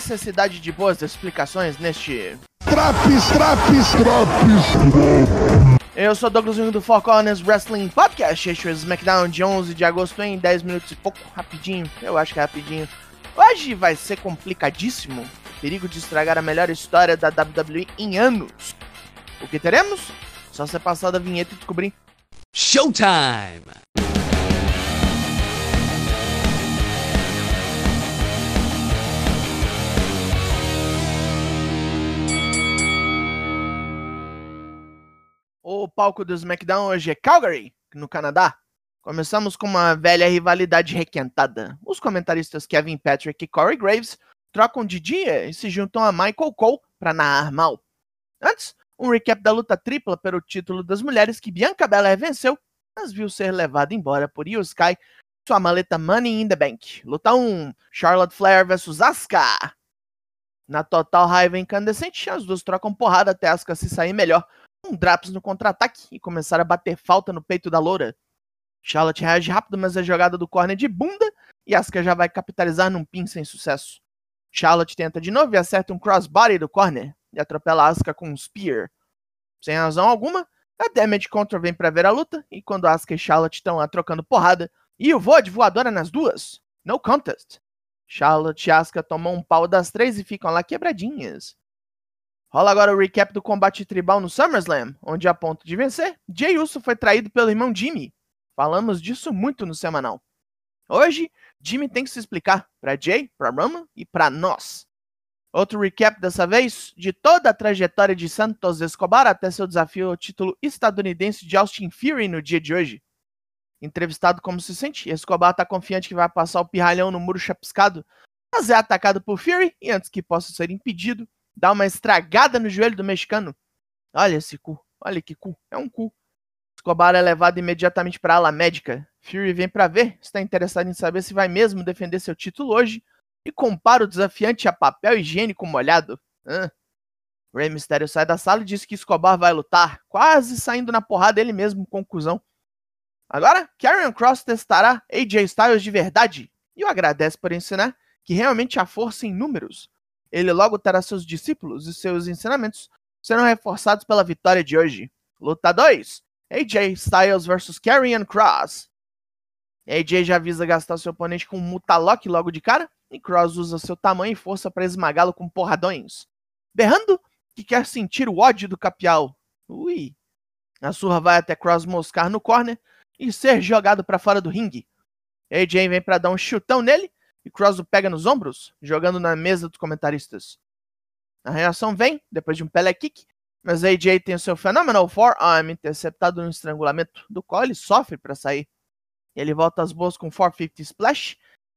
necessidade de boas explicações neste. Traps, traps, traps. Eu sou Douglas Jung do Four Corners Wrestling Podcast. Este é o SmackDown de 11 de agosto em 10 minutos e pouco. Rapidinho, eu acho que é rapidinho. Hoje vai ser complicadíssimo. Perigo de estragar a melhor história da WWE em anos. O que teremos? Só você passar da vinheta e descobrir. Showtime! Palco do SmackDown hoje é Calgary, no Canadá. Começamos com uma velha rivalidade requentada. Os comentaristas Kevin Patrick e Corey Graves trocam de dia e se juntam a Michael Cole para narrar mal. Antes, um recap da luta tripla pelo título das mulheres que Bianca Belair venceu, mas viu ser levada embora por Io Sky sua maleta Money in the Bank. Luta 1, Charlotte Flair vs Asuka. Na total raiva incandescente, as duas trocam porrada até Asuka se sair melhor Draps no contra-ataque e começar a bater falta no peito da loura. Charlotte reage rápido, mas a jogada do corner de bunda e Asuka já vai capitalizar num pin sem sucesso. Charlotte tenta de novo e acerta um crossbody do corner e atropela Asuka com um spear. Sem razão alguma, a Damage Control vem para ver a luta e quando Asuka e Charlotte estão lá trocando porrada, e o voo de voadora nas duas. No contest. Charlotte e Asuka tomam um pau das três e ficam lá quebradinhas. Rola agora o recap do combate tribal no SummerSlam, onde a ponto de vencer, Jay Uso foi traído pelo irmão Jimmy. Falamos disso muito no semanal. Hoje, Jimmy tem que se explicar para Jay, para Roman e para nós. Outro recap dessa vez de toda a trajetória de Santos Escobar até seu desafio ao título estadunidense de Austin Fury no dia de hoje. Entrevistado como se sente, Escobar está confiante que vai passar o pirralhão no muro chapiscado, mas é atacado por Fury e antes que possa ser impedido, dá uma estragada no joelho do mexicano. Olha esse cu, olha que cu, é um cu. Escobar é levado imediatamente para a ala médica. Fury vem para ver, está interessado em saber se vai mesmo defender seu título hoje e compara o desafiante a papel higiênico molhado. Hã? Rey Mysterio sai da sala e diz que Escobar vai lutar, quase saindo na porrada ele mesmo, conclusão. Agora, Karrion Cross testará AJ Styles de verdade e o agradece por ensinar que realmente há força em números. Ele logo terá seus discípulos e seus ensinamentos serão reforçados pela vitória de hoje. Luta 2: AJ Styles vs Karrion Cross. AJ já avisa gastar seu oponente com um Mutalok logo de cara, e Cross usa seu tamanho e força para esmagá-lo com porradões. Berrando que quer sentir o ódio do capial. Ui. A surra vai até Cross moscar no corner e ser jogado para fora do ringue. AJ vem para dar um chutão nele, e Cross o pega nos ombros, jogando na mesa dos comentaristas. A reação vem, depois de um Pele Kick, mas AJ tem o seu Phenomenal Forearm interceptado no estrangulamento, do qual ele sofre para sair. Ele volta às boas com 450 Splash,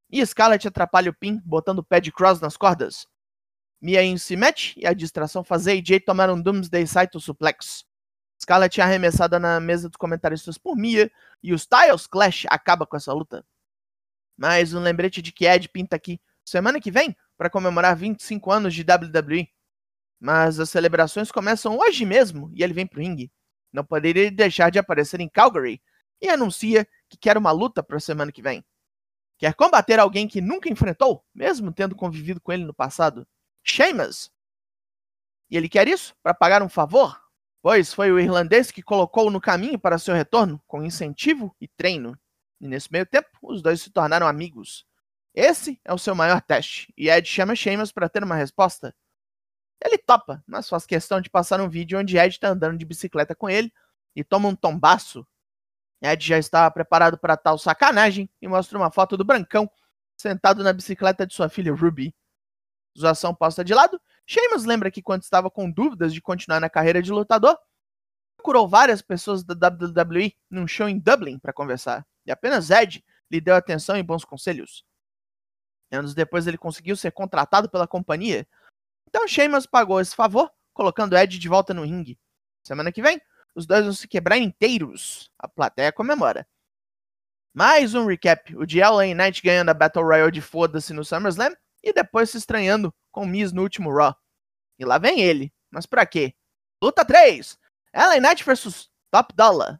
e Scarlett atrapalha o pin, botando o pé de Cross nas cordas. Mia se mete, e a distração faz AJ tomar um Doomsday Saito Suplex. Scarlett é arremessada na mesa dos comentaristas por Mia, e o Styles Clash acaba com essa luta. Mais um lembrete de que Ed pinta aqui semana que vem para comemorar 25 anos de WWE. Mas as celebrações começam hoje mesmo e ele vem pro ringue. Não poderia deixar de aparecer em Calgary e anuncia que quer uma luta para semana que vem. Quer combater alguém que nunca enfrentou, mesmo tendo convivido com ele no passado? Sheamus. E ele quer isso para pagar um favor? Pois foi o irlandês que colocou no caminho para seu retorno, com incentivo e treino. E nesse meio tempo, os dois se tornaram amigos. Esse é o seu maior teste, e Ed chama Sheamus para ter uma resposta. Ele topa, mas faz questão de passar um vídeo onde Ed está andando de bicicleta com ele e toma um tombaço. Ed já está preparado para tal sacanagem e mostra uma foto do Brancão sentado na bicicleta de sua filha Ruby. Zoação posta de lado, Sheamus lembra que quando estava com dúvidas de continuar na carreira de lutador, procurou várias pessoas da WWE num show em Dublin para conversar e apenas Ed lhe deu atenção e bons conselhos. Anos depois ele conseguiu ser contratado pela companhia. Então Sheamus pagou esse favor, colocando Ed de volta no ringue. Semana que vem, os dois vão se quebrar inteiros. A plateia comemora. Mais um recap. O de LA Knight ganhando a Battle Royale de foda-se no SummerSlam e depois se estranhando com Miz no último Raw. E lá vem ele. Mas pra quê? Luta 3. LA Knight versus Top Dollar.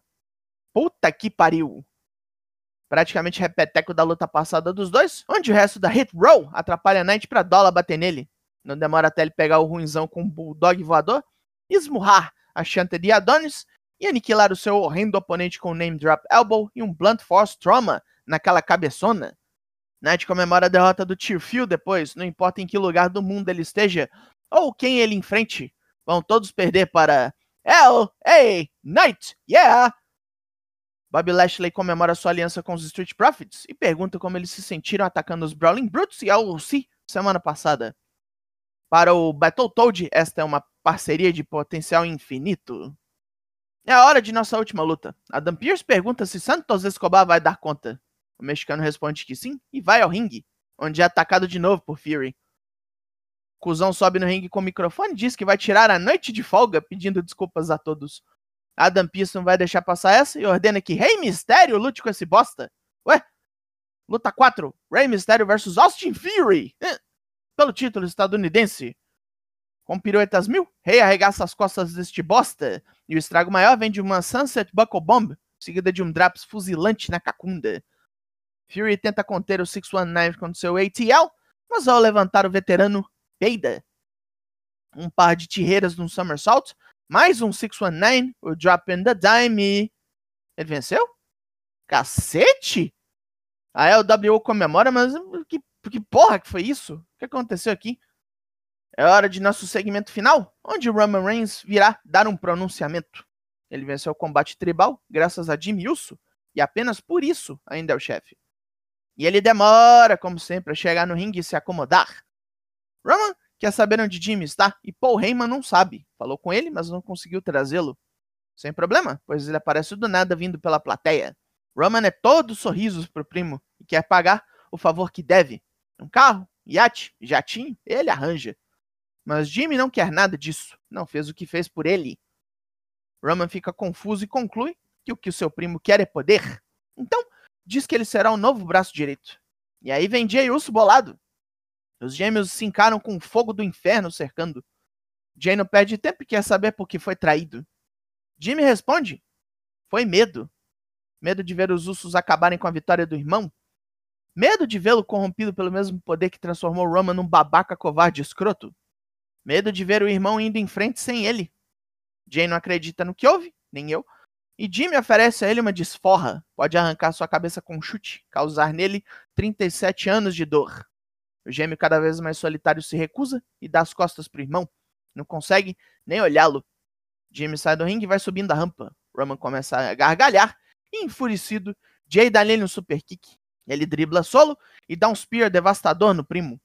Puta que pariu praticamente repeteco da luta passada dos dois, onde o resto da Hit Row atrapalha Knight para Dollar bater nele. Não demora até ele pegar o ruinzão com um bulldog voador, esmurrar a Chanted de Adonis e aniquilar o seu horrendo oponente com um name drop elbow e um blunt force trauma naquela cabeçona. Knight comemora a derrota do Tearfield depois, não importa em que lugar do mundo ele esteja ou quem ele enfrente, vão todos perder para L.A. Knight, yeah! Bobby Lashley comemora sua aliança com os Street Profits e pergunta como eles se sentiram atacando os Brawling Brutes e a OC semana passada. Para o Battletoad, esta é uma parceria de potencial infinito. É a hora de nossa última luta. Adam Pearce pergunta se Santos Escobar vai dar conta. O mexicano responde que sim e vai ao ringue, onde é atacado de novo por Fury. Cusão sobe no ringue com o microfone e diz que vai tirar a noite de folga, pedindo desculpas a todos. Adam Pearce não vai deixar passar essa e ordena que Rey Mysterio lute com esse bosta. Ué? Luta 4. Rey Mysterio versus Austin Fury. Pelo título estadunidense. Com piruetas mil, Rey arregaça as costas deste bosta. E o estrago maior vem de uma Sunset Buckle Bomb, seguida de um Draps fuzilante na cacunda. Fury tenta conter o 619 com seu ATL, mas ao levantar o veterano, peida. Um par de tirreiras num somersault, mais um 619, o Drop in the Dime. Ele venceu? Cacete! A LWO comemora, mas que, que porra que foi isso? O que aconteceu aqui? É hora de nosso segmento final, onde Roman Reigns virá dar um pronunciamento. Ele venceu o combate tribal graças a Jimmy Uso, e apenas por isso ainda é o chefe. E ele demora, como sempre, a chegar no ringue e se acomodar. Roman quer saber onde Jimmy está e Paul Heyman não sabe. Falou com ele, mas não conseguiu trazê-lo. Sem problema, pois ele aparece do nada vindo pela plateia. Roman é todo sorrisos pro primo e quer pagar o favor que deve. Um carro, iate, jatinho, ele arranja. Mas Jimmy não quer nada disso. Não fez o que fez por ele. Roman fica confuso e conclui que o que o seu primo quer é poder. Então, diz que ele será o novo braço direito. E aí vem Jay Uso bolado. Os gêmeos se encaram com o fogo do inferno cercando. Jay não perde tempo e quer saber por que foi traído. Jimmy responde: Foi medo. Medo de ver os Usos acabarem com a vitória do irmão. Medo de vê-lo corrompido pelo mesmo poder que transformou Roman num babaca covarde escroto. Medo de ver o irmão indo em frente sem ele. Jay não acredita no que houve, nem eu. E Jimmy oferece a ele uma desforra. Pode arrancar sua cabeça com um chute, causar nele 37 anos de dor. O gêmeo, cada vez mais solitário, se recusa e dá as costas pro irmão. Não consegue nem olhá-lo. Jimmy sai do ringue e vai subindo a rampa. Roman começa a gargalhar e, enfurecido, Jay dá nele um super kick. Ele dribla solo e dá um spear devastador no primo.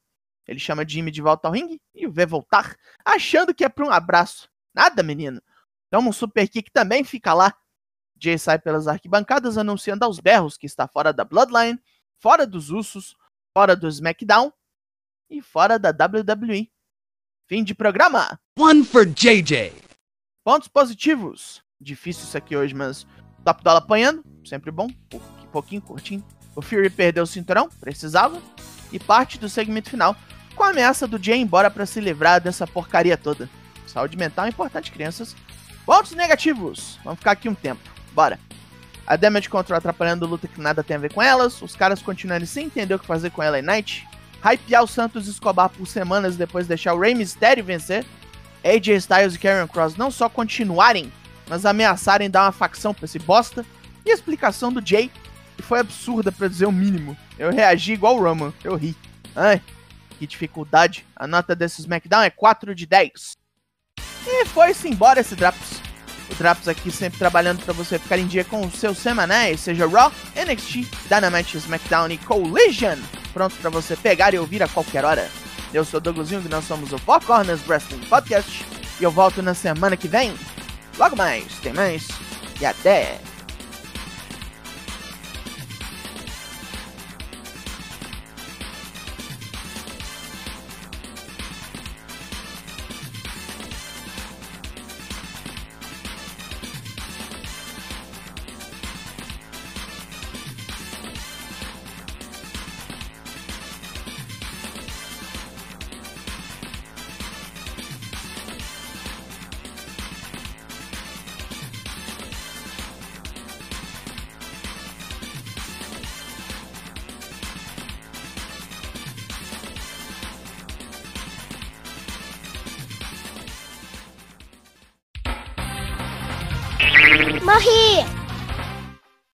Ele chama Jimmy de volta ao ringue e o vê voltar, achando que é para um abraço. Nada, menino. Toma um super kick também, fica lá. Jay sai pelas arquibancadas anunciando aos berros que está fora da Bloodline, fora dos Usos, fora do SmackDown e fora da WWE. Fim de programa. One for JJ. Pontos positivos. Difícil isso aqui hoje, mas Top Dollar apanhando, sempre bom, pouquinho, pouquinho curtinho. O Fury perdeu o cinturão, precisava, e parte do segmento final com a ameaça do Jay embora para se livrar dessa porcaria toda. Saúde mental é importante, crianças. Pontos negativos. Vamos ficar aqui um tempo. Bora. A Damage Control atrapalhando luta que nada tem a ver com elas. Os caras continuarem sem entender o que fazer com ela e Knight hypear o Santos Escobar por semanas depois de deixar o Rey Mysterio vencer, AJ Styles e Karen Cross não só continuarem, mas ameaçarem dar uma facção pra esse bosta, e a explicação do Jay, foi absurda para dizer o mínimo. Eu reagi igual o Roman, eu ri. Ai, que dificuldade. A nota desse SmackDown é 4 de 10. E foi-se embora esse Draps. O Draps aqui sempre trabalhando para você ficar em dia com os seus semanais, seja Raw, NXT, Dynamite, SmackDown e Collision pronto para você pegar e ouvir a qualquer hora. Eu sou Douglas Jung, nós somos o Four Corners Wrestling Podcast e eu volto na semana que vem. Logo mais, tem mais e até! マヒー。